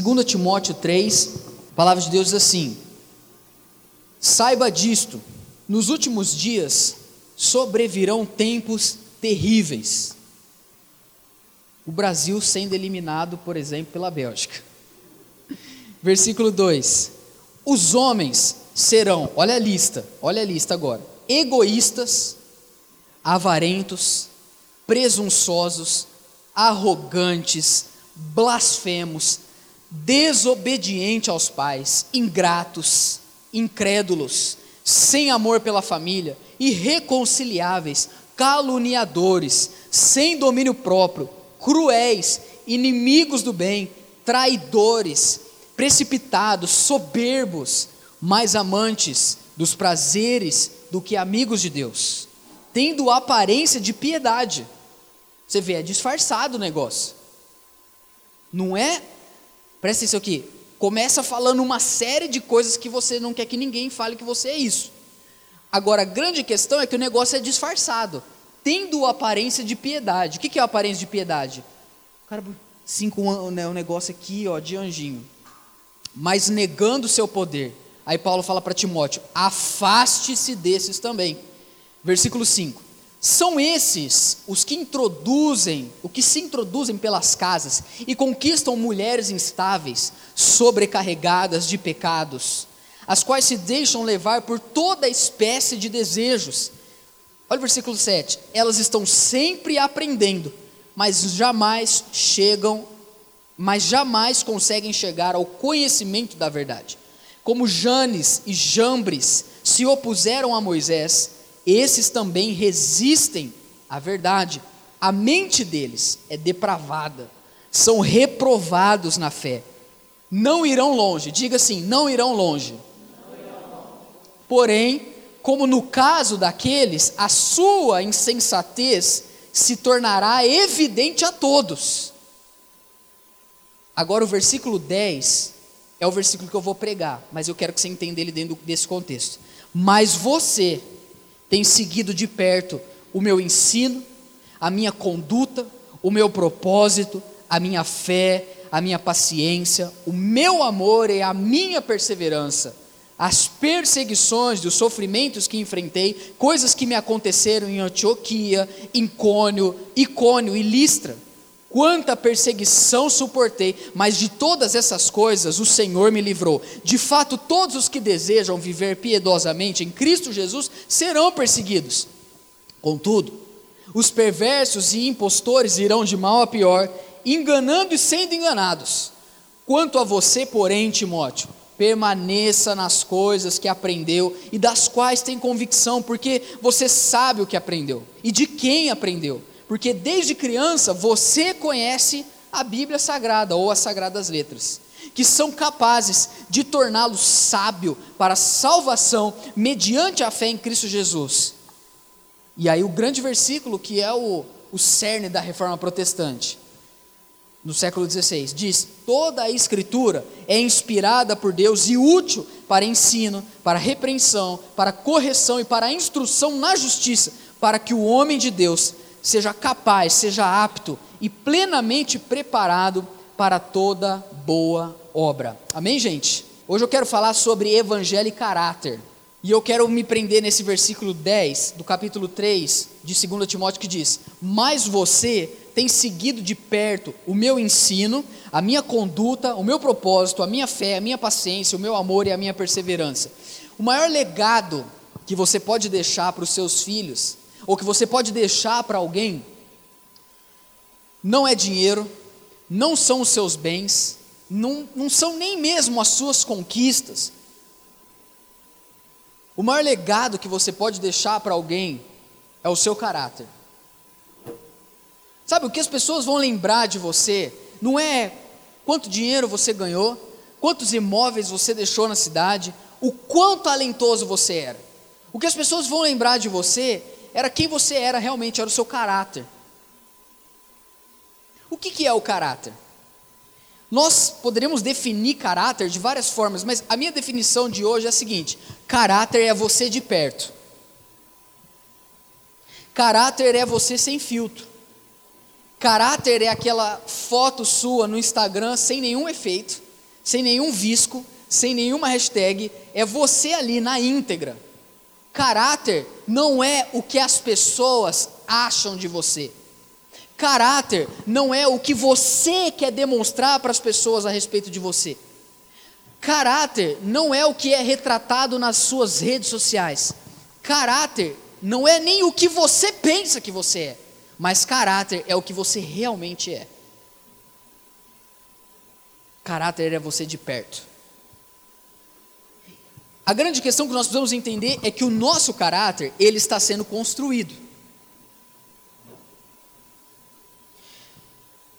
2 Timóteo 3, a palavra de Deus diz assim: Saiba disto, nos últimos dias sobrevirão tempos terríveis. O Brasil sendo eliminado, por exemplo, pela Bélgica. Versículo 2: Os homens serão, olha a lista, olha a lista agora: egoístas, avarentos, presunçosos, arrogantes, blasfemos, desobedientes aos pais, ingratos, incrédulos, sem amor pela família, irreconciliáveis, caluniadores, sem domínio próprio, cruéis, inimigos do bem, traidores, precipitados, soberbos, mais amantes dos prazeres do que amigos de Deus, tendo aparência de piedade. Você vê, é disfarçado o negócio. Não é? Presta atenção aqui. Começa falando uma série de coisas que você não quer que ninguém fale que você é isso. Agora, a grande questão é que o negócio é disfarçado, tendo aparência de piedade. O que é a aparência de piedade? Cara, cinco né, um negócio aqui, ó, de anjinho. Mas negando o seu poder. Aí Paulo fala para Timóteo: afaste-se desses também. Versículo 5. São esses os que introduzem, o que se introduzem pelas casas e conquistam mulheres instáveis, sobrecarregadas de pecados, as quais se deixam levar por toda espécie de desejos. Olha o versículo 7. Elas estão sempre aprendendo, mas jamais chegam, mas jamais conseguem chegar ao conhecimento da verdade. Como Janes e Jambres se opuseram a Moisés, esses também resistem à verdade. A mente deles é depravada, são reprovados na fé. Não irão longe, diga assim: não irão longe. Porém, como no caso daqueles, a sua insensatez se tornará evidente a todos. Agora, o versículo 10 é o versículo que eu vou pregar, mas eu quero que você entenda ele dentro desse contexto. Mas você, tem seguido de perto o meu ensino, a minha conduta, o meu propósito, a minha fé, a minha paciência, o meu amor e a minha perseverança, as perseguições, os sofrimentos que enfrentei, coisas que me aconteceram em Antioquia, Icônio, Icônio e Listra. Quanta perseguição suportei, mas de todas essas coisas o Senhor me livrou. De fato, todos os que desejam viver piedosamente em Cristo Jesus serão perseguidos. Contudo, os perversos e impostores irão de mal a pior, enganando e sendo enganados. Quanto a você, porém, Timóteo, permaneça nas coisas que aprendeu e das quais tem convicção, porque você sabe o que aprendeu e de quem aprendeu porque desde criança você conhece a Bíblia Sagrada ou as Sagradas Letras, que são capazes de torná-lo sábio para a salvação mediante a fé em Cristo Jesus. E aí o grande versículo que é o, o cerne da reforma protestante, no século XVI, diz: toda a Escritura é inspirada por Deus e útil para ensino, para repreensão, para correção e para instrução na justiça, para que o homem de Deus seja capaz, seja apto e plenamente preparado para toda boa obra. Amém, gente? Hoje eu quero falar sobre evangelho e caráter. E eu quero me prender nesse versículo 10 do capítulo 3 de 2 Timóteo que diz: Mas você tem seguido de perto o meu ensino, a minha conduta, o meu propósito, a minha fé, a minha paciência, o meu amor e a minha perseverança. O maior legado que você pode deixar para os seus filhos ou que você pode deixar para alguém, não é dinheiro, não são os seus bens, não, não são nem mesmo as suas conquistas. O maior legado que você pode deixar para alguém é o seu caráter. Sabe, o que as pessoas vão lembrar de você não é quanto dinheiro você ganhou, quantos imóveis você deixou na cidade, o quão talentoso você era. O que as pessoas vão lembrar de você era quem você era realmente, era o seu caráter. O que, que é o caráter? Nós poderíamos definir caráter de várias formas, mas a minha definição de hoje é a seguinte: caráter é você de perto. Caráter é você sem filtro. Caráter é aquela foto sua no Instagram sem nenhum efeito, sem nenhum visco, sem nenhuma hashtag, é você ali na íntegra. Caráter não é o que as pessoas acham de você. Caráter não é o que você quer demonstrar para as pessoas a respeito de você. Caráter não é o que é retratado nas suas redes sociais. Caráter não é nem o que você pensa que você é, mas caráter é o que você realmente é. Caráter é você de perto. A grande questão que nós precisamos entender é que o nosso caráter, ele está sendo construído.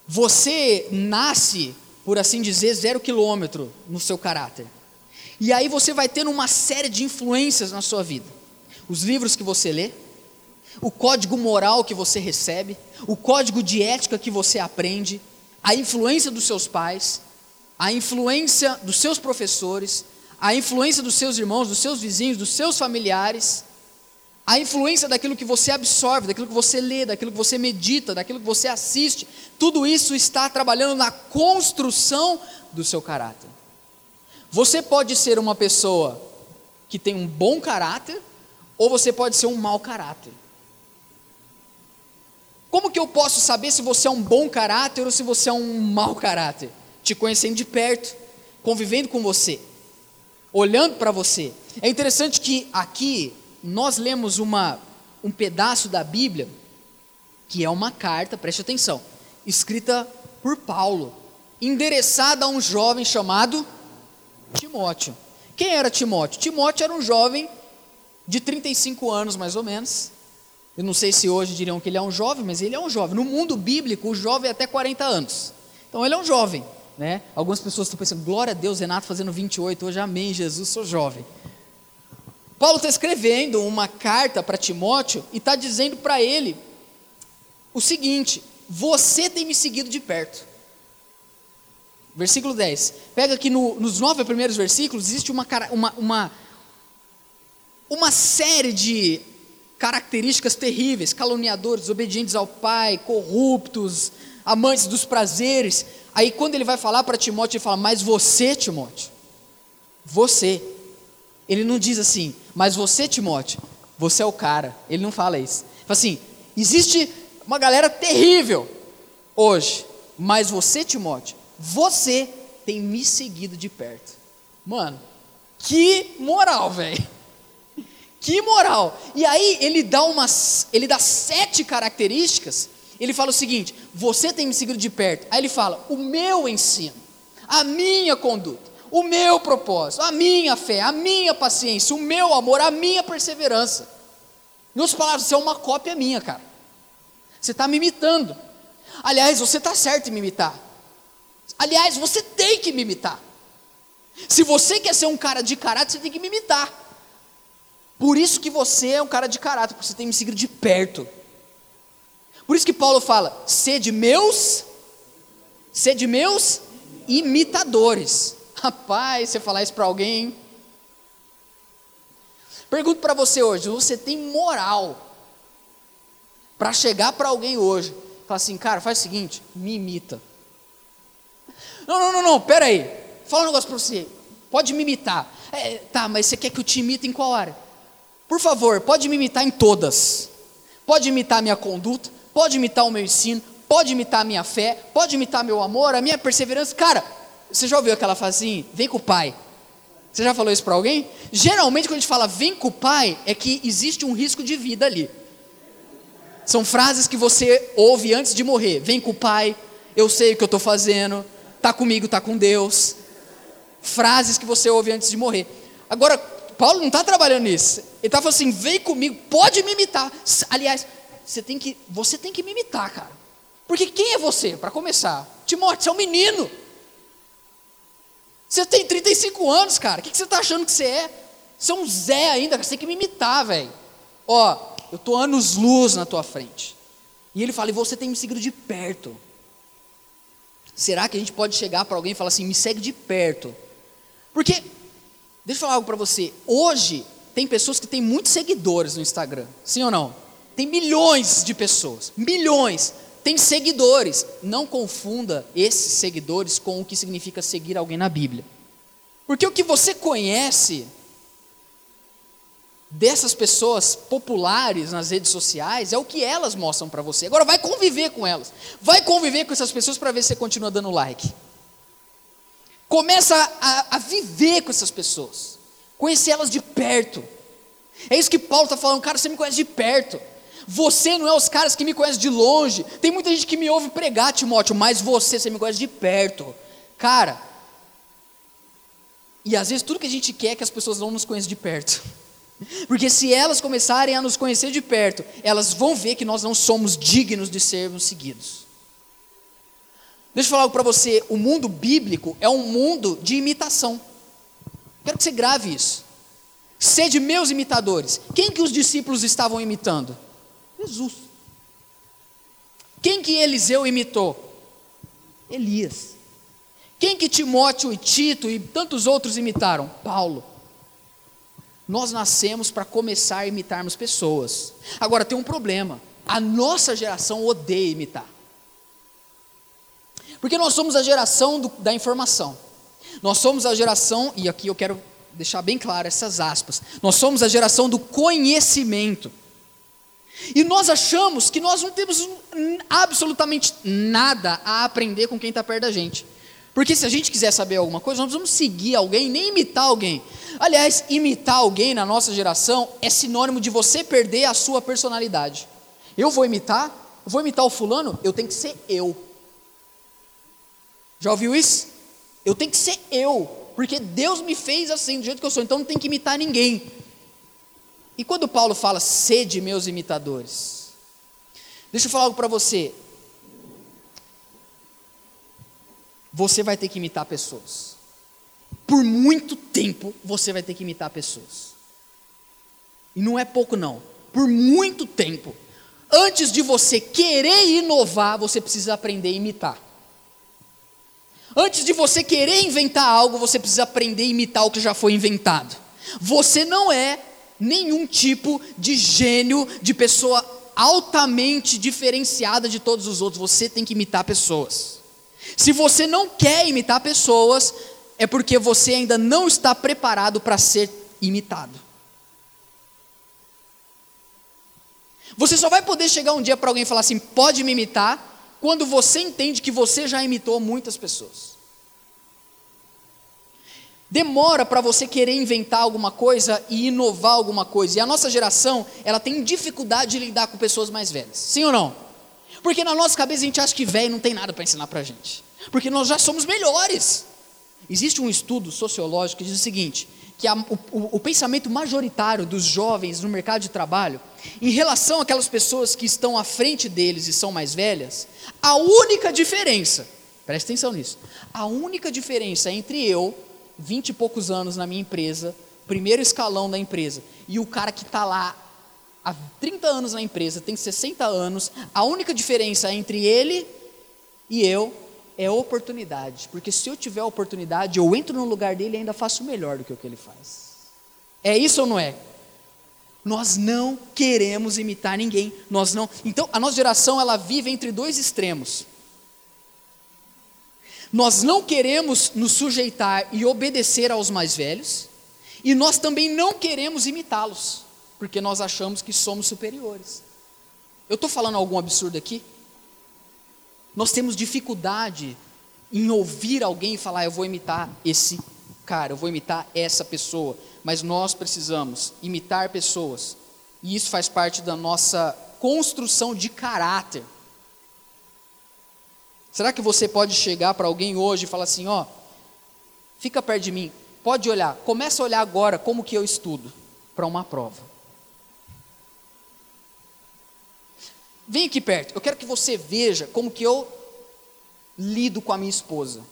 Você nasce, por assim dizer, zero quilômetro no seu caráter. E aí você vai tendo uma série de influências na sua vida. Os livros que você lê, o código moral que você recebe, o código de ética que você aprende, a influência dos seus pais, a influência dos seus professores, a influência dos seus irmãos, dos seus vizinhos, dos seus familiares, a influência daquilo que você absorve, daquilo que você lê, daquilo que você medita, daquilo que você assiste, tudo isso está trabalhando na construção do seu caráter. Você pode ser uma pessoa que tem um bom caráter, ou você pode ser um mau caráter. Como que eu posso saber se você é um bom caráter ou se você é um mau caráter? Te conhecendo de perto, convivendo com você, olhando para você. É interessante que aqui nós lemos uma, um pedaço da Bíblia, que é uma carta, preste atenção, escrita por Paulo, endereçada a um jovem chamado Timóteo. Quem era Timóteo? Timóteo era um jovem de 35 anos, mais ou menos. Eu não sei se hoje diriam que ele é um jovem, mas ele é um jovem. No mundo bíblico, o jovem é até 40 anos. Então ele é um jovem. Né? Algumas pessoas estão pensando, glória a Deus, Renato fazendo 28, hoje amém, Jesus, sou jovem. Paulo está escrevendo uma carta para Timóteo e está dizendo para ele o seguinte: você tem me seguido de perto. Versículo 10. Pega aqui no, nos nove primeiros versículos, existe uma, uma, uma, uma série de características terríveis: caluniadores, obedientes ao pai, corruptos, amantes dos prazeres. Aí, quando ele vai falar para Timóteo, ele fala: Mas você, Timóteo, você ele não diz assim, mas você, Timóteo, você é o cara. Ele não fala isso. Ele fala assim: existe uma galera terrível hoje, mas você, Timóteo, você tem me seguido de perto. Mano, que moral, velho. Que moral. E aí ele dá umas, ele dá sete características. Ele fala o seguinte: você tem me seguido de perto. Aí ele fala: o meu ensino, a minha conduta o meu propósito, a minha fé, a minha paciência, o meu amor, a minha perseverança. Em outras palavras, você é uma cópia minha, cara. Você está me imitando. Aliás, você está certo em me imitar. Aliás, você tem que me imitar. Se você quer ser um cara de caráter, você tem que me imitar. Por isso que você é um cara de caráter, porque você tem me seguido de perto. Por isso que Paulo fala: sede meus, sede meus imitadores. Rapaz, você falar isso para alguém. Pergunto para você hoje: você tem moral para chegar para alguém hoje falar assim, cara, faz o seguinte, me imita. Não, não, não, não, pera aí. Fala um negócio para você. Pode me imitar. É, tá, mas você quer que eu te imite em qual área? Por favor, pode me imitar em todas. Pode imitar a minha conduta, pode imitar o meu ensino, pode imitar a minha fé, pode imitar meu amor, a minha perseverança. Cara, você já ouviu aquela frase assim, vem com o pai? Você já falou isso para alguém? Geralmente, quando a gente fala vem com o pai, é que existe um risco de vida ali. São frases que você ouve antes de morrer. Vem com o pai, eu sei o que eu estou fazendo, tá comigo, tá com Deus. Frases que você ouve antes de morrer. Agora, Paulo não está trabalhando nisso. Ele está falando assim: vem comigo, pode me imitar. Aliás, você tem que, você tem que me imitar, cara. Porque quem é você, para começar? Timóteo, você é um menino. Você tem 35 anos, cara. O que, você está achando que você é? Você é um Zé ainda, você tem que me imitar, velho. Ó, eu estou anos luz na tua frente. E ele fala, e você tem me seguido de perto. Será que a gente pode chegar para alguém e falar assim, me segue de perto? Porque, deixa eu falar algo para você. Hoje, tem pessoas que têm muitos seguidores no Instagram. Sim ou não? Tem milhões de pessoas. Milhões. tem seguidores. Não confunda esses seguidores com o que significa seguir alguém na Bíblia. Porque o que você conhece dessas pessoas populares nas redes sociais é o que elas mostram para você. Agora vai conviver com elas. Vai conviver com essas pessoas para ver se você continua dando like. Começa a, a viver com essas pessoas. Conhecer elas de perto. É isso que Paulo está falando, cara, você me conhece de perto. Você não é os caras que me conhecem de longe. Tem muita gente que me ouve pregar, Timóteo, mas você, você me conhece de perto. Cara, e às vezes tudo que a gente quer é que as pessoas não nos conheçam de perto. Porque se elas começarem a nos conhecer de perto, elas vão ver que nós não somos dignos de sermos seguidos. Deixa eu falar algo para você: o mundo bíblico é um mundo de imitação. Quero que você grave isso. Sede meus imitadores. Quem que os discípulos estavam imitando? Jesus. Quem que Eliseu imitou? Elias. Quem que Timóteo e Tito e tantos outros imitaram? Paulo. Nós nascemos para começar a imitarmos pessoas. Agora tem um problema. A nossa geração odeia imitar. Porque nós somos a geração do, da informação. Nós somos a geração, e aqui eu quero deixar bem claro essas aspas. Nós somos a geração do conhecimento. E nós achamos que nós não temos absolutamente nada a aprender com quem está perto da gente. Porque se a gente quiser saber alguma coisa, nós vamos seguir alguém, nem imitar alguém. Aliás, imitar alguém na nossa geração é sinônimo de você perder a sua personalidade. Eu vou imitar, vou imitar o fulano, eu tenho que ser eu. Já ouviu isso? Eu tenho que ser eu, porque Deus me fez assim, do jeito que eu sou, então não tem que imitar ninguém. E quando Paulo fala, sede meus imitadores, deixa eu falar algo para você. você vai ter que imitar pessoas. Por muito tempo você vai ter que imitar pessoas. E não é pouco, não. Por muito tempo. Antes de você querer inovar, você precisa aprender a imitar. Antes de você querer inventar algo, você precisa aprender a imitar o que já foi inventado. Você não é nenhum tipo de gênio, de pessoa altamente diferenciada de todos os outros. Você tem que imitar pessoas. Se você não quer imitar pessoas, é porque você ainda não está preparado para ser imitado. Você só vai poder chegar um dia para alguém e falar assim: pode me imitar, quando você entende que você já imitou muitas pessoas. Demora para você querer inventar alguma coisa e inovar alguma coisa. E a nossa geração, ela tem dificuldade de lidar com pessoas mais velhas. Sim ou não? Porque na nossa cabeça a gente acha que velho não tem nada para ensinar para a gente. Porque nós já somos melhores. Existe um estudo sociológico que diz o seguinte: que a, o, o, pensamento majoritário dos jovens no mercado de trabalho, em relação àquelas pessoas que estão à frente deles e são mais velhas, a única diferença, preste atenção nisso, a única diferença entre eu, vinte e poucos anos na minha empresa, primeiro escalão da empresa, e o cara que está lá há 30 anos na empresa, tem 60 anos, a única diferença entre ele e eu é oportunidade. Porque se eu tiver oportunidade, eu entro no lugar dele e ainda faço melhor do que o que ele faz. É isso ou não é? Nós não queremos imitar ninguém. Nós não. Então, a nossa geração ela vive entre dois extremos. Nós não queremos nos sujeitar e obedecer aos mais velhos, e nós também não queremos imitá-los porque nós achamos que somos superiores. Eu estou falando algum absurdo aqui? Nós temos dificuldade em ouvir alguém falar, eu vou imitar esse cara, eu vou imitar essa pessoa, mas nós precisamos imitar pessoas, e isso faz parte da nossa construção de caráter. Será que você pode chegar para alguém hoje e falar assim, ó, fica perto de mim, pode olhar, começa a olhar agora como que eu estudo para uma prova. Vem aqui perto. Eu quero que você veja como que eu lido com a minha esposa.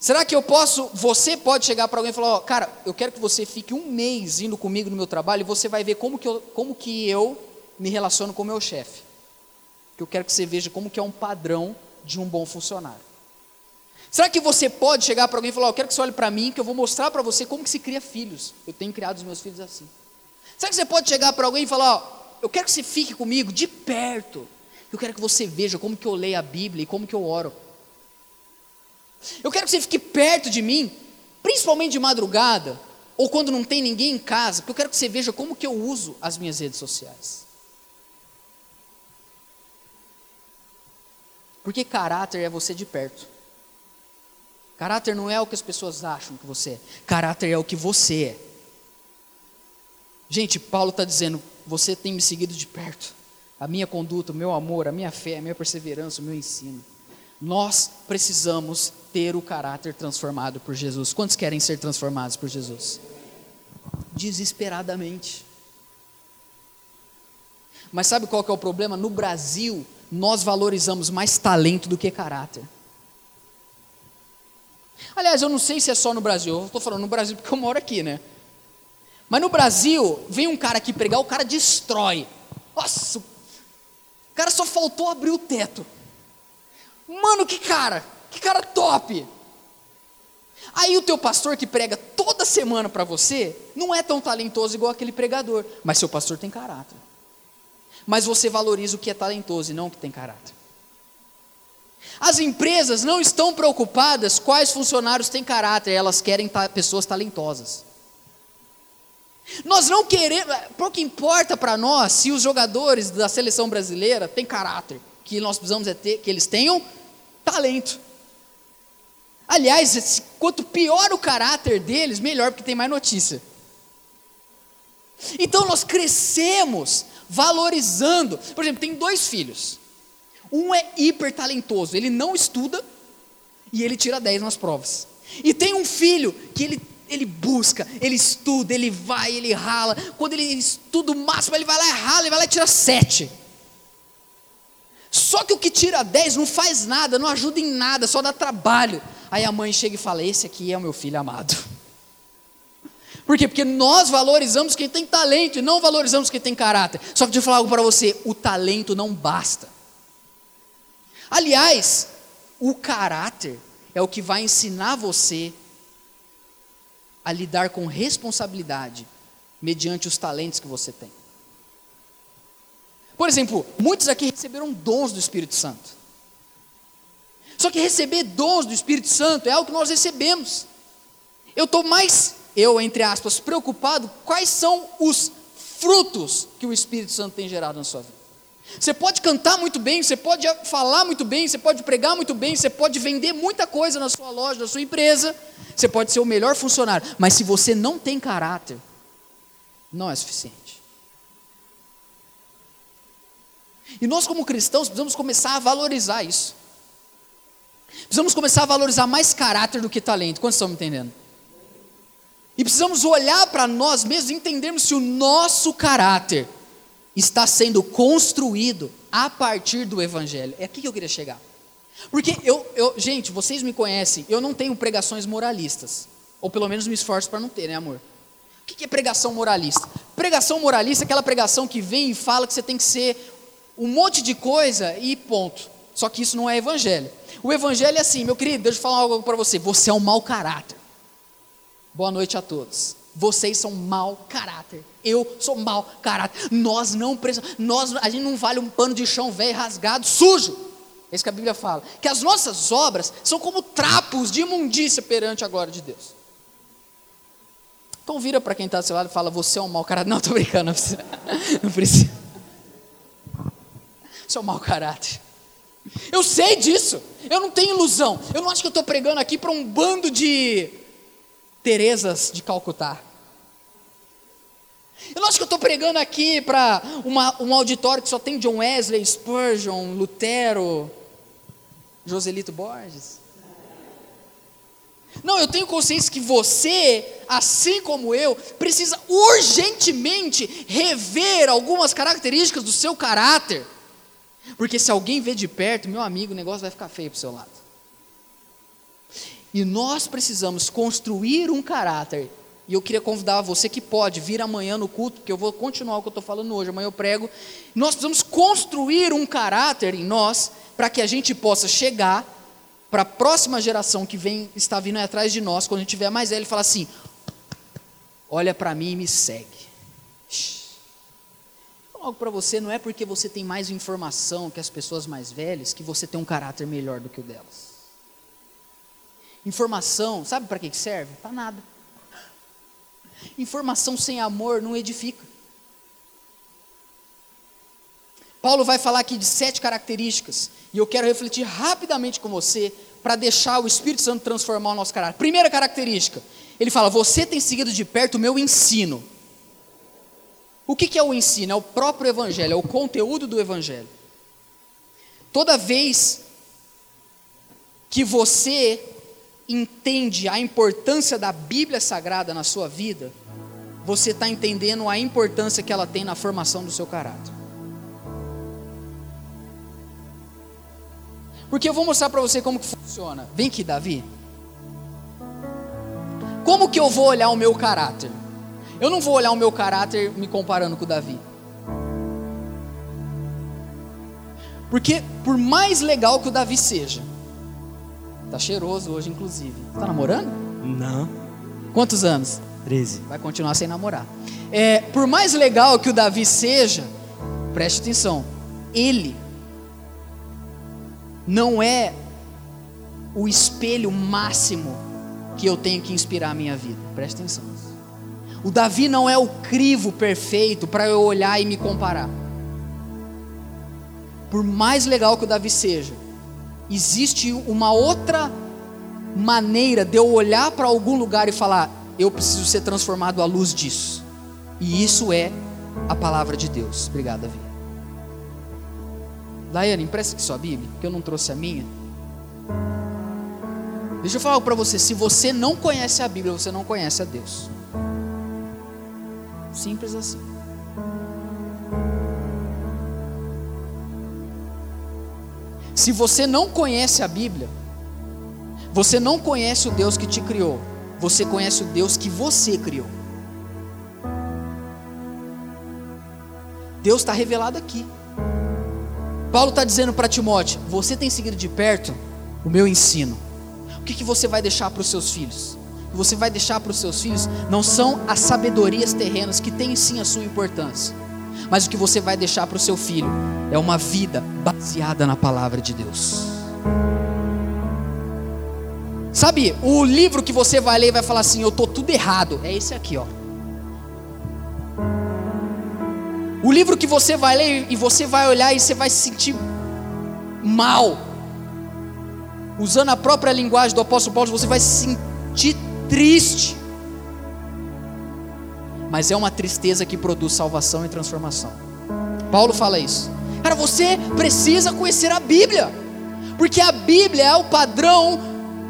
Será que eu posso? Você pode chegar para alguém e falar: oh, cara, eu quero que você fique um mês indo comigo no meu trabalho e você vai ver como que eu, como que eu me relaciono com o meu chefe. Que eu quero que você veja como que é um padrão de um bom funcionário. Será que você pode chegar para alguém e falar: oh, eu quero que você olhe para mim, que eu vou mostrar para você como que se cria filhos. Eu tenho criado os meus filhos assim. Será que você pode chegar para alguém e falar: oh, eu quero que você fique comigo de perto. Eu quero que você veja como que eu leio a Bíblia e como que eu oro. Eu quero que você fique perto de mim, principalmente de madrugada, ou quando não tem ninguém em casa, porque eu quero que você veja como que eu uso as minhas redes sociais. Porque caráter é você de perto. Caráter não é o que as pessoas acham que você é. Caráter é o que você é. Gente, Paulo está dizendo: você tem me seguido de perto. A minha conduta, o meu amor, a minha fé, a minha perseverança, o meu ensino. Nós precisamos ter o caráter transformado por Jesus. Quantos querem ser transformados por Jesus? Desesperadamente. Mas sabe qual que é o problema? No Brasil, nós valorizamos mais talento do que caráter. Aliás, eu não sei se é só no Brasil, eu estou falando no Brasil porque eu moro aqui, né? Mas no Brasil, vem um cara aqui pregar, o cara destrói. Nossa, o cara só faltou abrir o teto. Mano, que cara, que cara top. Aí o teu pastor que prega toda semana para você, não é tão talentoso igual aquele pregador, mas seu pastor tem caráter. Mas você valoriza o que é talentoso e não o que tem caráter. As empresas não estão preocupadas quais funcionários têm caráter, elas querem ta pessoas talentosas. Nós não queremos, pouco importa para nós se os jogadores da seleção brasileira têm caráter, que nós precisamos é ter, que eles tenham talento. Aliás, quanto pior o caráter deles, melhor, porque tem mais notícia. Então nós crescemos valorizando. Por exemplo, tem dois filhos. Um é hiper talentoso, ele não estuda e ele tira 10 nas provas. E tem um filho que ele, ele busca, ele estuda, ele vai, ele rala. Quando ele estuda o máximo, ele vai lá e rala, ele vai lá e tira 7. Só que o que tira 10 não faz nada, não ajuda em nada, só dá trabalho. Aí a mãe chega e fala: Esse aqui é o meu filho amado. Por quê? Porque nós valorizamos quem tem talento e não valorizamos quem tem caráter. Só que deixa eu falar algo para você: o talento não basta. Aliás, o caráter é o que vai ensinar você a lidar com responsabilidade mediante os talentos que você tem. Por exemplo, muitos aqui receberam dons do Espírito Santo. Só que receber dons do Espírito Santo é algo que nós recebemos. Eu estou mais, eu, entre aspas, preocupado quais são os frutos que o Espírito Santo tem gerado na sua vida. Você pode cantar muito bem, você pode falar muito bem, você pode pregar muito bem, você pode vender muita coisa na sua loja, na sua empresa, você pode ser o melhor funcionário, mas se você não tem caráter, não é suficiente. E nós, como cristãos, precisamos começar a valorizar isso. Precisamos começar a valorizar mais caráter do que talento. Quantos estão me entendendo? E precisamos olhar para nós mesmos e entendermos se o nosso caráter está sendo construído a partir do Evangelho. É aqui que eu queria chegar. Porque eu, eu gente, vocês me conhecem, eu não tenho pregações moralistas. Ou pelo menos me esforço para não ter, né, amor? O que é pregação moralista? Pregação moralista é aquela pregação que vem e fala que você tem que ser um monte de coisa e ponto. Só que isso não é evangelho. O evangelho é assim, meu querido, deixa eu falar algo para você. Você é um mau caráter. Boa noite a todos. Vocês são mau caráter. Eu sou mau caráter. Nós não precisamos. Nós, a gente não vale um pano de chão velho, rasgado, sujo. É isso que a Bíblia fala. Que as nossas obras são como trapos de imundícia perante a glória de Deus. Então vira para quem está do seu lado e fala: Você é um mau caráter. Não, estou brincando, não precisa. Você é um mau caráter. Eu sei disso. Eu não tenho ilusão. Eu não acho que eu estou pregando aqui para um bando de Terezas de Calcutá. Eu acho que eu estou pregando aqui para um auditório que só tem John Wesley, Spurgeon, Lutero, Joselito Borges. Não, eu tenho consciência que você, assim como eu, precisa urgentemente rever algumas características do seu caráter. Porque se alguém vê de perto, meu amigo, o negócio vai ficar feio para o seu lado. E nós precisamos construir um caráter. E eu queria convidar você que pode vir amanhã no culto, porque eu vou continuar o que eu estou falando hoje, amanhã eu prego. Nós precisamos construir um caráter em nós para que a gente possa chegar para a próxima geração que vem está vindo atrás de nós, quando a gente tiver mais velho, e falar assim: olha para mim e me segue. algo para você, não é porque você tem mais informação que as pessoas mais velhas que você tem um caráter melhor do que o delas. Informação, sabe para que serve? Para nada. Informação sem amor não edifica. Paulo vai falar aqui de sete características, e eu quero refletir rapidamente com você para deixar o Espírito Santo transformar o nosso caráter. Primeira característica, ele fala: Você tem seguido de perto o meu ensino. O que, que é o ensino? É o próprio Evangelho, é o conteúdo do Evangelho. Toda vez que você entende a importância da Bíblia Sagrada na sua vida, você está entendendo a importância que ela tem na formação do seu caráter. Porque eu vou mostrar para você como que funciona. Vem aqui, Davi. Como que eu vou olhar o meu caráter? Eu não vou olhar o meu caráter me comparando com o Davi. Porque por mais legal que o Davi seja, tá cheiroso hoje inclusive. Tá namorando? Não. Quantos anos? 13. Vai continuar sem namorar. É, por mais legal que o Davi seja, preste atenção, ele não é o espelho máximo que eu tenho que inspirar a minha vida. Preste atenção. O Davi não é o crivo perfeito para eu olhar e me comparar. Por mais legal que o Davi seja, existe uma outra maneira de eu olhar para algum lugar e falar: eu preciso ser transformado à luz disso. E isso é a palavra de Deus. Obrigado, Davi. Daiane, empresta aqui sua Bíblia, que eu não trouxe a minha. Deixa eu falar para você: se você não conhece a Bíblia, você não conhece a Deus. Simples assim. Se você não conhece a Bíblia, você não conhece o Deus que te criou, você conhece o Deus que você criou. Deus está revelado aqui. Paulo está dizendo para Timóteo: você tem seguido de perto o meu ensino. O que, que você vai deixar para os seus filhos? O que você vai deixar para os seus filhos não são as sabedorias terrenas que têm sim a sua importância, mas o que você vai deixar para o seu filho é uma vida baseada na palavra de Deus. Sabe, o livro que você vai ler e vai falar assim: Eu estou tudo errado. É esse aqui, ó. O livro que você vai ler e você vai olhar e você vai se sentir mal. Usando a própria linguagem do apóstolo Paulo, você vai se sentir triste. Mas é uma tristeza que produz salvação e transformação. Paulo fala isso. Cara, você precisa conhecer a Bíblia. Porque a Bíblia é o padrão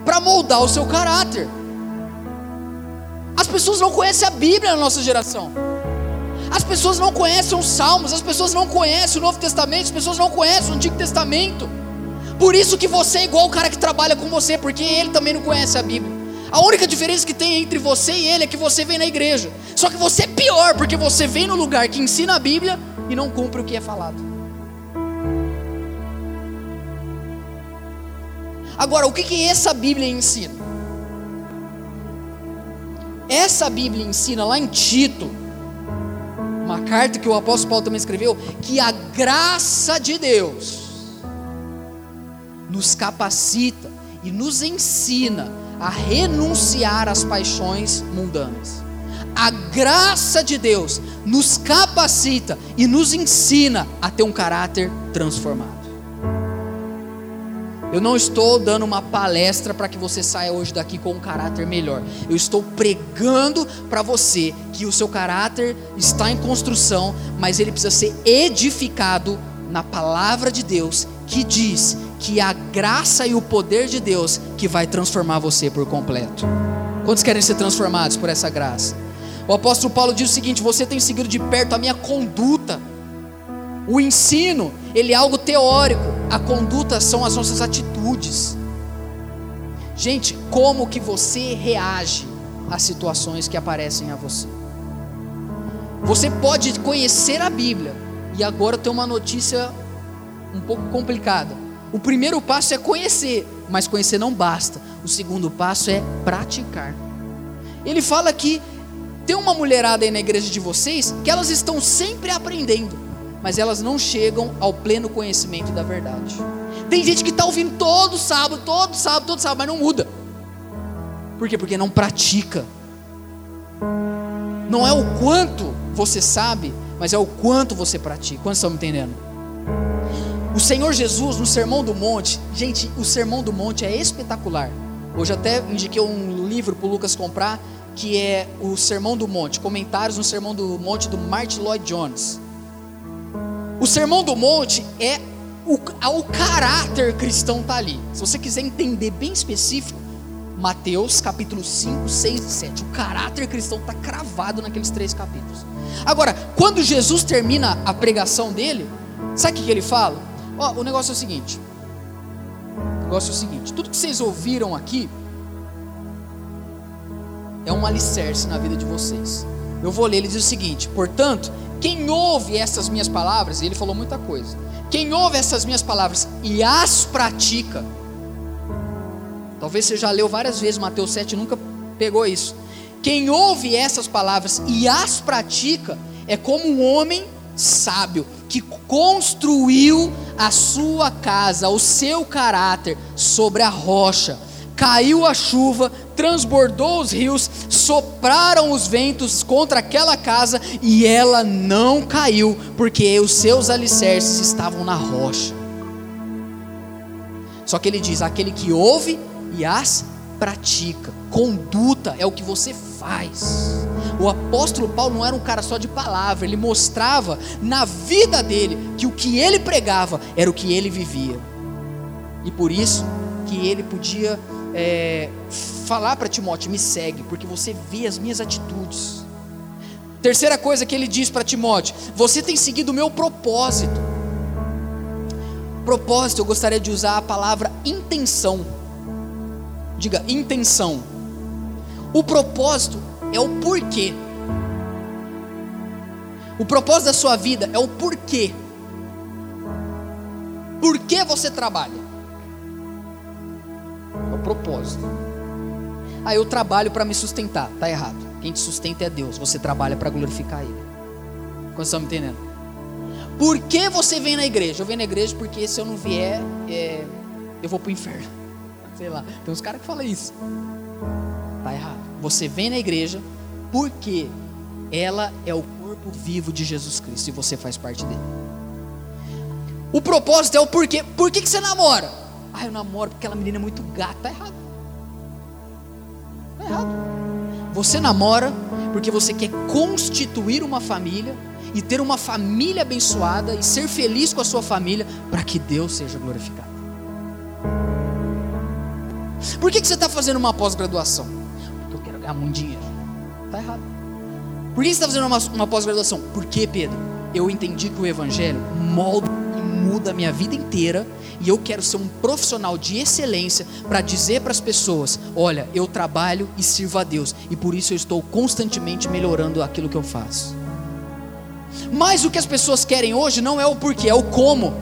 para moldar o seu caráter. As pessoas não conhecem a Bíblia na nossa geração. As pessoas não conhecem os Salmos, as pessoas não conhecem o Novo Testamento, as pessoas não conhecem o Antigo Testamento. Por isso que você é igual o cara que trabalha com você, porque ele também não conhece a Bíblia. A única diferença que tem entre você e ele é que você vem na igreja. Só que você é pior, porque você vem no lugar que ensina a Bíblia e não cumpre o que é falado. Agora, o que, que essa Bíblia ensina? Essa Bíblia ensina lá em Tito, uma carta que o apóstolo Paulo também escreveu, que a graça de Deus nos capacita e nos ensina a renunciar às paixões mundanas. A graça de Deus nos capacita e nos ensina a ter um caráter transformado. Eu não estou dando uma palestra para que você saia hoje daqui com um caráter melhor. Eu estou pregando para você que o seu caráter está em construção, mas ele precisa ser edificado na palavra de Deus, que diz que a graça e o poder de Deus que vai transformar você por completo. Quantos querem ser transformados por essa graça? O apóstolo Paulo diz o seguinte: você tem seguido de perto a minha conduta. O ensino, ele é algo teórico, a conduta são as nossas atitudes. Gente, como que você reage às situações que aparecem a você? Você pode conhecer a Bíblia, e agora tem uma notícia um pouco complicada. O primeiro passo é conhecer, mas conhecer não basta. O segundo passo é praticar. Ele fala que tem uma mulherada aí na igreja de vocês que elas estão sempre aprendendo. Mas elas não chegam ao pleno conhecimento da verdade. Tem gente que está ouvindo todo sábado, todo sábado, todo sábado, mas não muda. Por quê? Porque não pratica. Não é o quanto você sabe, mas é o quanto você pratica. Quantos estão me entendendo? O Senhor Jesus, no Sermão do Monte, gente, o Sermão do Monte é espetacular. Hoje até indiquei um livro para o Lucas comprar, que é o Sermão do Monte, comentários no Sermão do Monte do Martin Lloyd Jones. O Sermão do Monte é o, o caráter cristão está ali. Se você quiser entender bem específico, Mateus capítulo 5, 6 e 7. O caráter cristão está cravado naqueles três capítulos. Agora, quando Jesus termina a pregação dele, sabe o que, ele fala? Ó, o negócio é o seguinte. O negócio é o seguinte: tudo que vocês ouviram aqui é um alicerce na vida de vocês. Eu vou ler, ele diz o seguinte: portanto, quem ouve essas minhas palavras, e ele falou muita coisa, quem ouve essas minhas palavras e as pratica, talvez você já leu várias vezes Mateus 7 nunca pegou isso. Quem ouve essas palavras e as pratica é como um homem sábio que construiu a sua casa, o seu caráter sobre a rocha. Caiu a chuva, transbordou os rios, sopraram os ventos contra aquela casa e ela não caiu, porque os seus alicerces estavam na rocha. Só que ele diz: aquele que ouve e as pratica, conduta é o que você faz. O apóstolo Paulo não era um cara só de palavra, ele mostrava na vida dele que o que ele pregava era o que ele vivia, e por isso que ele podia é, falar para Timóteo: me segue, porque você vê as minhas atitudes. Terceira coisa que ele diz para Timóteo: você tem seguido o meu propósito. Propósito, eu gostaria de usar a palavra intenção. Diga intenção. O propósito é o porquê. O propósito da sua vida é o porquê. Por que você trabalha? Propósito. Ah, eu trabalho para me sustentar. Tá errado. Quem te sustenta é Deus. Você trabalha para glorificar Ele. Quando estão me entendendo? Por que você vem na igreja? Eu venho na igreja porque se eu não vier, é, eu vou para o inferno. Sei lá. Tem uns caras que falam isso. Tá errado. Você vem na igreja porque ela é o corpo vivo de Jesus Cristo e você faz parte dele. O propósito é o porquê. Por que, que você namora? Ah, eu namoro porque aquela menina é muito gata. Tá errado. Tá errado. Você namora porque você quer constituir uma família e ter uma família abençoada e ser feliz com a sua família para que Deus seja glorificado. Por que, que você está fazendo uma pós-graduação? Porque eu quero ganhar muito dinheiro. Está errado. Por que você está fazendo uma, uma pós-graduação? Porque, Pedro, eu entendi que o Evangelho molda muda a minha vida inteira e eu quero ser um profissional de excelência para dizer para as pessoas: olha, eu trabalho e sirvo a Deus, e por isso eu estou constantemente melhorando aquilo que eu faço. Mas o que as pessoas querem hoje não é o porquê, é o como.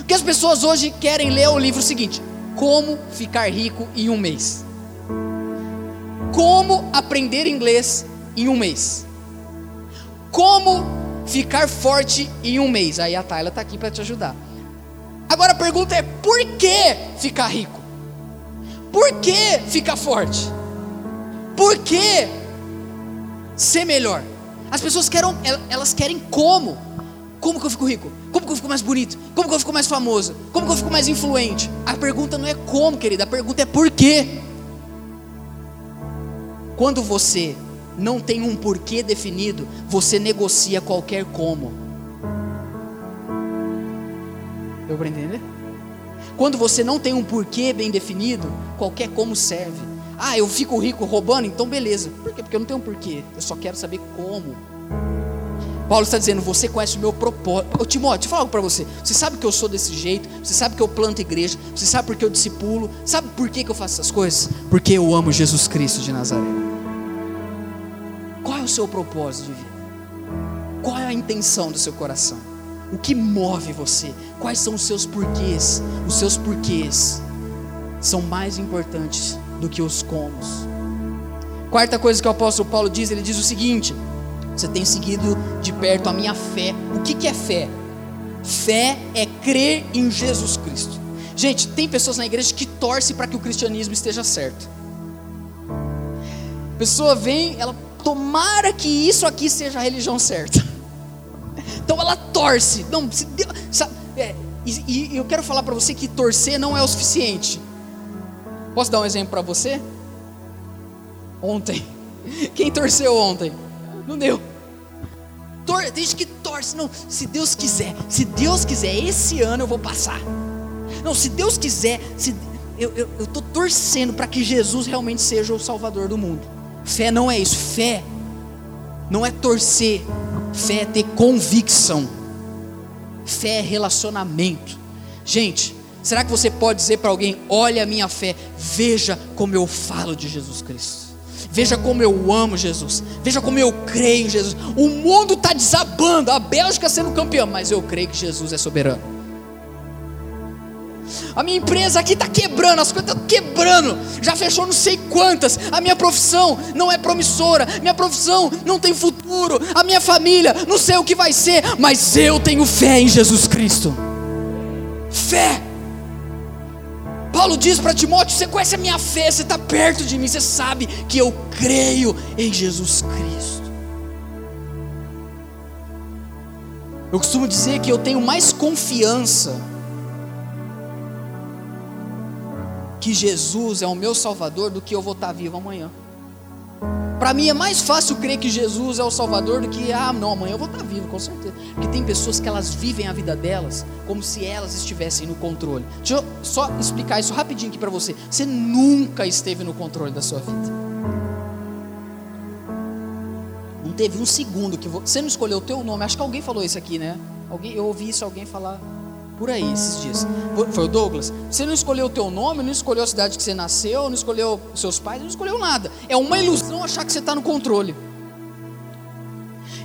O que as pessoas hoje querem ler é o livro seguinte: Como ficar rico em um mês. Como aprender inglês em um mês. Como ficar forte em um mês. Aí a Tayla está aqui para te ajudar. Agora a pergunta é: por que ficar rico? Por que ficar forte? Por que ser melhor? As pessoas querem, elas querem como? Como que eu fico rico? Como que eu fico mais bonito? Como que eu fico mais famoso? Como que eu fico mais influente? A pergunta não é como, querida, a pergunta é por quê. Quando você não tem um porquê definido, você negocia qualquer como. Deu para entender? Quando você não tem um porquê bem definido, qualquer como serve. Ah, eu fico rico roubando, então beleza. Por quê? Porque eu não tenho um porquê. Eu só quero saber como. Paulo está dizendo: Você conhece o meu propósito. Ô, Timóteo, deixa eu falar algo para você. Você sabe que eu sou desse jeito. Você sabe que eu planto igreja. Você sabe porque eu discipulo. Sabe por que, que eu faço essas coisas? Porque eu amo Jesus Cristo de Nazaré. Seu propósito de vida? Qual é a intenção do seu coração? O que move você? Quais são os seus porquês? Os seus porquês são mais importantes do que os comos. Quarta coisa que o apóstolo Paulo diz, ele diz o seguinte: você tem seguido de perto a minha fé. O que, que é fé? Fé é crer em Jesus Cristo. Gente, tem pessoas na igreja que torcem para que o cristianismo esteja certo. A pessoa vem, ela tomara que isso aqui seja a religião certa. Então ela torce. Não, se Deus, sabe, é, e, e eu quero falar para você que torcer não é o suficiente. Posso dar um exemplo para você? Ontem. Quem torceu ontem? Não deu. Tor gente que torce. Não, se Deus quiser, se Deus quiser, esse ano eu vou passar. Não, se Deus quiser, se, eu estou torcendo para que Jesus realmente seja o Salvador do mundo. Fé não é isso. Fé não é torcer. Fé é ter convicção. Fé é relacionamento. Gente, será que você pode dizer para alguém: olha a minha fé, veja como eu falo de Jesus Cristo? Veja como eu amo Jesus. Veja como eu creio em Jesus. O mundo está desabando, a Bélgica sendo campeã, mas eu creio que Jesus é soberano. A minha empresa aqui está quebrando, as coisas estão quebrando. Já fechou não sei quantas. A minha profissão não é promissora. Minha profissão não tem futuro. A minha família não sei o que vai ser. Mas eu tenho fé em Jesus Cristo. Fé. Paulo diz para Timóteo: Você conhece a minha fé, você está perto de mim, você sabe que eu creio em Jesus Cristo. Eu costumo dizer que eu tenho mais confiança que Jesus é o meu Salvador do que eu vou estar vivo amanhã. Para mim é mais fácil crer que Jesus é o Salvador do que, ah, não, amanhã eu vou estar vivo, com certeza. Porque tem pessoas que elas vivem a vida delas como se elas estivessem no controle. Deixa eu só explicar isso rapidinho aqui para você. Você nunca esteve no controle da sua vida. Não teve um segundo que você não escolheu o teu nome. Acho que alguém falou isso aqui, né? Alguém, eu ouvi isso alguém falar por aí esses dias. Foi o Douglas? Você não escolheu o teu nome, não escolheu a cidade que você nasceu, não escolheu seus pais, não escolheu nada. É uma ilusão achar que você está no controle.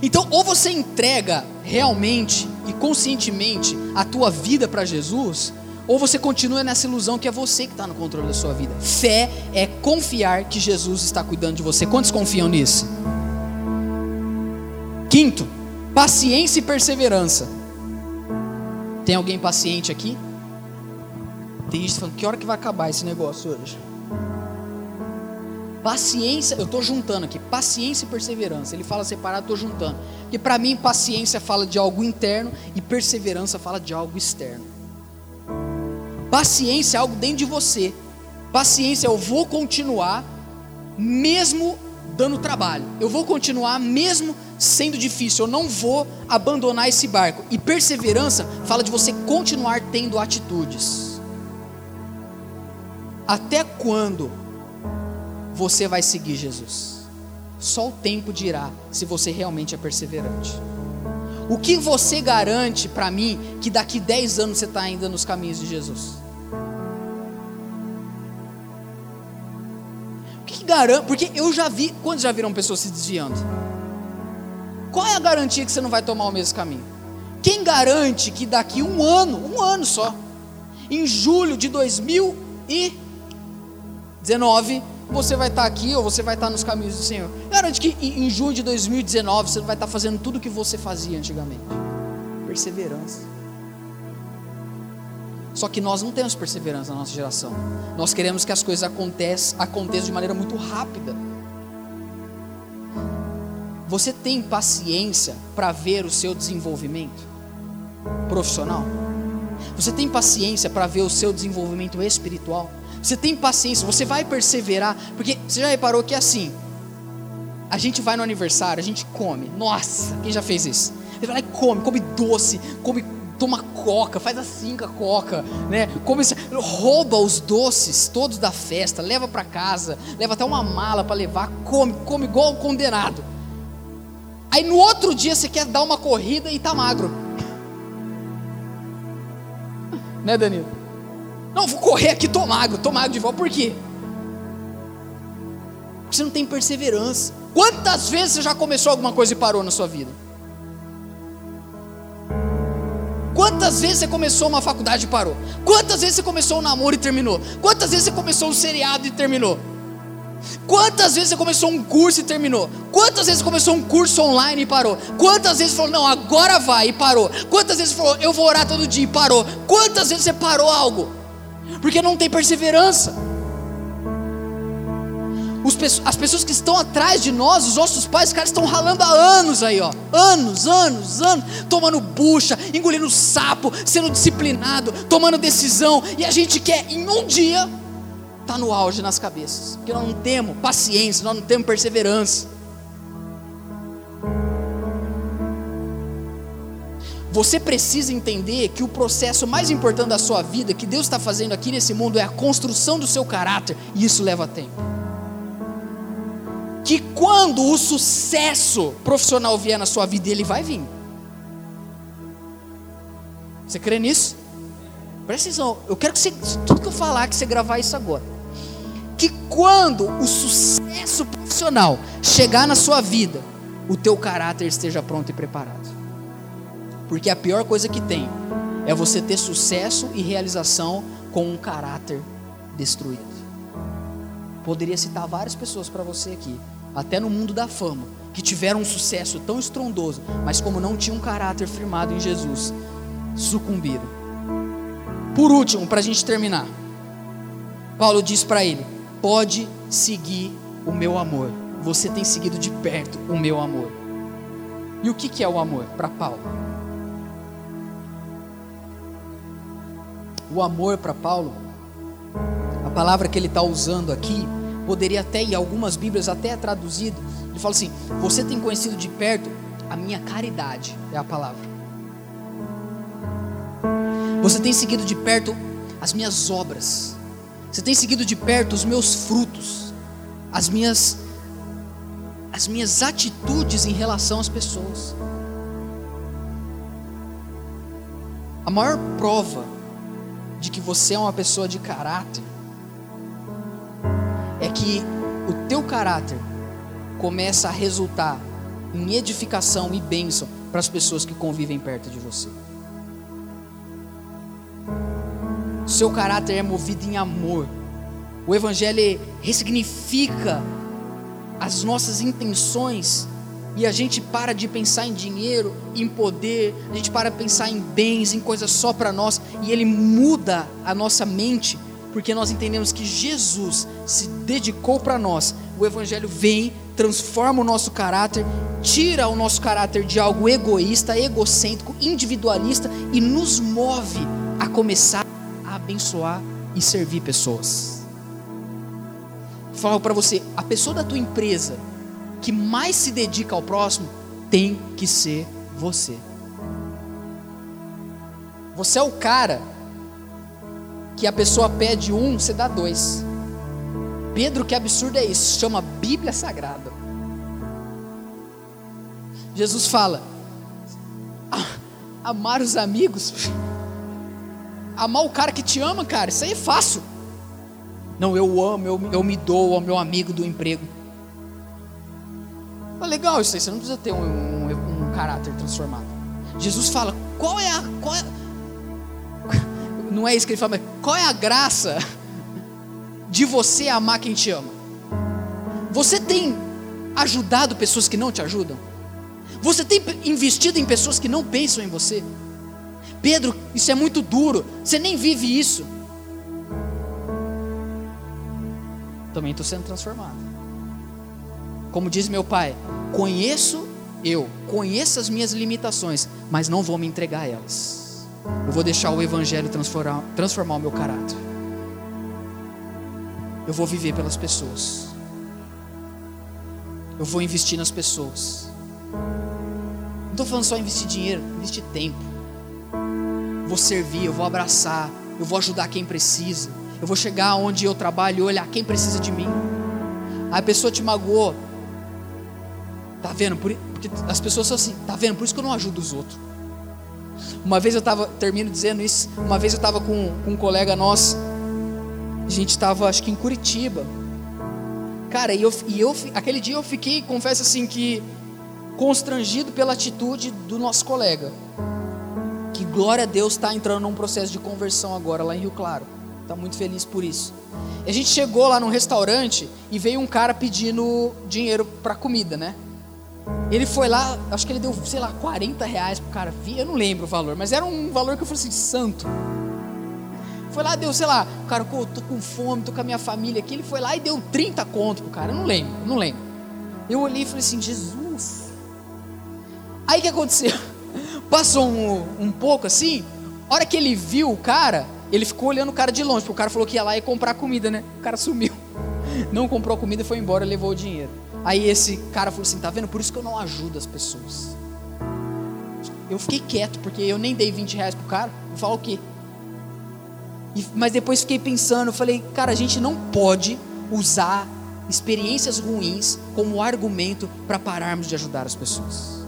Então, ou você entrega realmente e conscientemente a tua vida para Jesus, ou você continua nessa ilusão que é você que está no controle da sua vida. Fé é confiar que Jesus está cuidando de você. Quantos confiam nisso? Quinto, paciência e perseverança. Tem alguém paciente aqui? Tem gente falando, que hora que vai acabar esse negócio hoje? Paciência, eu estou juntando aqui, paciência e perseverança. Ele fala separado, estou juntando. Porque para mim, paciência fala de algo interno e perseverança fala de algo externo. Paciência é algo dentro de você. Paciência, eu vou continuar, mesmo dando trabalho. Eu vou continuar mesmo sendo difícil. Eu não vou abandonar esse barco. E perseverança fala de você continuar tendo atitudes. Até quando você vai seguir Jesus? Só o tempo dirá se você realmente é perseverante. O que você garante para mim que daqui 10 anos você está ainda nos caminhos de Jesus? Garante, porque eu já vi, quantos já viram pessoas se desviando? Qual é a garantia que você não vai tomar o mesmo caminho? Quem garante que daqui um ano, um ano só, em julho de 2019, você vai estar aqui ou você vai estar nos caminhos do Senhor? Garante que em julho de 2019 você vai estar fazendo tudo o que você fazia antigamente. Perseverança. Só que nós não temos perseverança na nossa geração. Nós queremos que as coisas aconteçam, aconteçam de maneira muito rápida. Você tem paciência para ver o seu desenvolvimento profissional? Você tem paciência para ver o seu desenvolvimento espiritual? Você tem paciência, você vai perseverar, porque você já reparou que é assim, a gente vai no aniversário, a gente come. Nossa, quem já fez isso? Ele vai lá e come, come doce, come toma coca, faz assim com a coca, né? Come, rouba os doces todos da festa, leva para casa, leva até uma mala para levar, come, come igual um condenado. Aí no outro dia você quer dar uma corrida e tá magro. Né, Danilo? Não, vou correr aqui, tô magro, tô magro de volta. Por quê? Porque você não tem perseverança. Quantas vezes você já começou alguma coisa e parou na sua vida? Quantas vezes você começou uma faculdade e parou? Quantas vezes você começou um namoro e terminou? Quantas vezes você começou um seriado e terminou? Quantas vezes você começou um curso e terminou? Quantas vezes começou um curso online e parou? Quantas vezes falou, não, agora vai e parou? Quantas vezes falou, eu vou orar todo dia e parou? Quantas vezes você parou algo? Porque não tem perseverança. As pessoas que estão atrás de nós, os nossos pais, os caras estão ralando há anos aí, ó. Anos, anos, anos, tomando bucha, engolindo sapo, sendo disciplinado, tomando decisão, e a gente quer em um dia está no auge nas cabeças, porque nós não temos paciência, nós não temos perseverança. Você precisa entender que o processo mais importante da sua vida, que Deus está fazendo aqui nesse mundo, é a construção do seu caráter, e isso leva tempo. Que quando o sucesso profissional vier na sua vida, ele vai vir. Você crê nisso? Presta atenção, eu quero que você, tudo que eu falar, que você gravar isso agora que quando o sucesso profissional chegar na sua vida, o teu caráter esteja pronto e preparado. Porque a pior coisa que tem é você ter sucesso e realização com um caráter destruído. Poderia citar várias pessoas para você aqui, até no mundo da fama, que tiveram um sucesso tão estrondoso, mas como não tinham um caráter firmado em Jesus, sucumbiram. Por último, para a gente terminar, Paulo diz para ele: pode seguir o meu amor. Você tem seguido de perto o meu amor. E o que, é o amor para Paulo? O amor para Paulo, a palavra que ele está usando aqui, poderia até, em algumas Bíblias até é traduzido, ele fala assim: Você tem conhecido de perto a minha caridade, é a palavra. Você tem seguido de perto as minhas obras. Você tem seguido de perto os meus frutos, as minhas as minhas atitudes em relação às pessoas. A maior prova de que você é uma pessoa de caráter é que o teu caráter começa a resultar em edificação e bênção para as pessoas que convivem perto de você. seu caráter é movido em amor. O Evangelho ressignifica as nossas intenções e a gente para de pensar em dinheiro, em poder, a gente para de pensar em bens, em coisas só para nós e ele muda a nossa mente porque nós entendemos que Jesus se dedicou para nós. O Evangelho vem, transforma o nosso caráter, tira o nosso caráter de algo egoísta, egocêntrico, individualista e nos move a começar abençoar e servir pessoas. Falo para você, a pessoa da tua empresa que mais se dedica ao próximo tem que ser você. Você é o cara que a pessoa pede um, você dá dois. Pedro, que absurdo é isso? Chama Bíblia Sagrada. Jesus fala: ah, amar os amigos amar o cara que te ama, cara, isso aí é fácil. Não, eu amo, eu, eu me dou ao meu amigo do emprego. É legal isso aí, você não precisa ter um, um, um caráter transformado. Jesus fala, qual é a. Qual é, não é isso que ele fala, mas qual é a graça de você amar quem te ama? Você tem ajudado pessoas que não te ajudam? Você tem investido em pessoas que não pensam em você? Pedro, isso é muito duro, você nem vive isso. Também estou sendo transformado. Como diz meu pai, conheço eu, conheço as minhas limitações, mas não vou me entregar a elas. Eu vou deixar o Evangelho transformar, transformar o meu caráter. Eu vou viver pelas pessoas. Eu vou investir nas pessoas. Não estou falando só investir dinheiro, investir tempo vou servir, eu vou abraçar, eu vou ajudar quem precisa. Eu vou chegar onde eu trabalho e olhar quem precisa de mim. A pessoa te magoou. Tá vendo? Porque as pessoas são assim, tá vendo? Por isso que eu não ajudo os outros. Uma vez eu estava, termino dizendo isso, uma vez eu estava com, com um colega nosso, a gente estava acho que em Curitiba. Cara, e eu, e eu aquele dia eu fiquei, confesso assim, que constrangido pela atitude do nosso colega glória a Deus, está entrando num processo de conversão agora lá em Rio Claro. Tá muito feliz por isso. E a gente chegou lá num restaurante e veio um cara pedindo dinheiro para comida, né? Ele foi lá, acho que ele deu, sei lá, 40 reais pro cara. Eu não lembro o valor, mas era um valor que eu falei assim, santo. Foi lá, deu, sei lá, o cara, pô, tô com fome, tô com a minha família aqui. Ele foi lá e deu 30 conto pro cara. Eu não lembro, não lembro. Eu olhei e falei assim, Jesus. Aí o que aconteceu? Passou um, um pouco assim, a hora que ele viu o cara, ele ficou olhando o cara de longe, porque o cara falou que ia lá e comprar comida, né? O cara sumiu. Não comprou comida, foi embora, levou o dinheiro. Aí esse cara falou assim: tá vendo? Por isso que eu não ajudo as pessoas. Eu fiquei quieto, porque eu nem dei 20 reais pro cara. Vou falar o quê? E, mas depois fiquei pensando, falei, cara, a gente não pode usar experiências ruins como argumento para pararmos de ajudar as pessoas.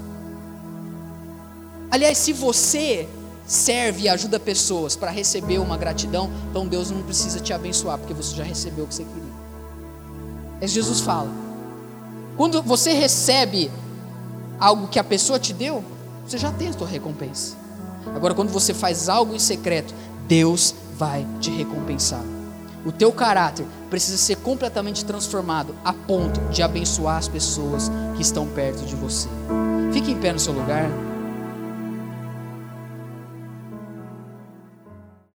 Aliás, se você serve e ajuda pessoas para receber uma gratidão, então Deus não precisa te abençoar, porque você já recebeu o que você queria. É Jesus fala. Quando você recebe algo que a pessoa te deu, você já tem a sua recompensa. Agora, quando você faz algo em secreto, Deus vai te recompensar. O teu caráter precisa ser completamente transformado a ponto de abençoar as pessoas que estão perto de você. Fique em pé no seu lugar.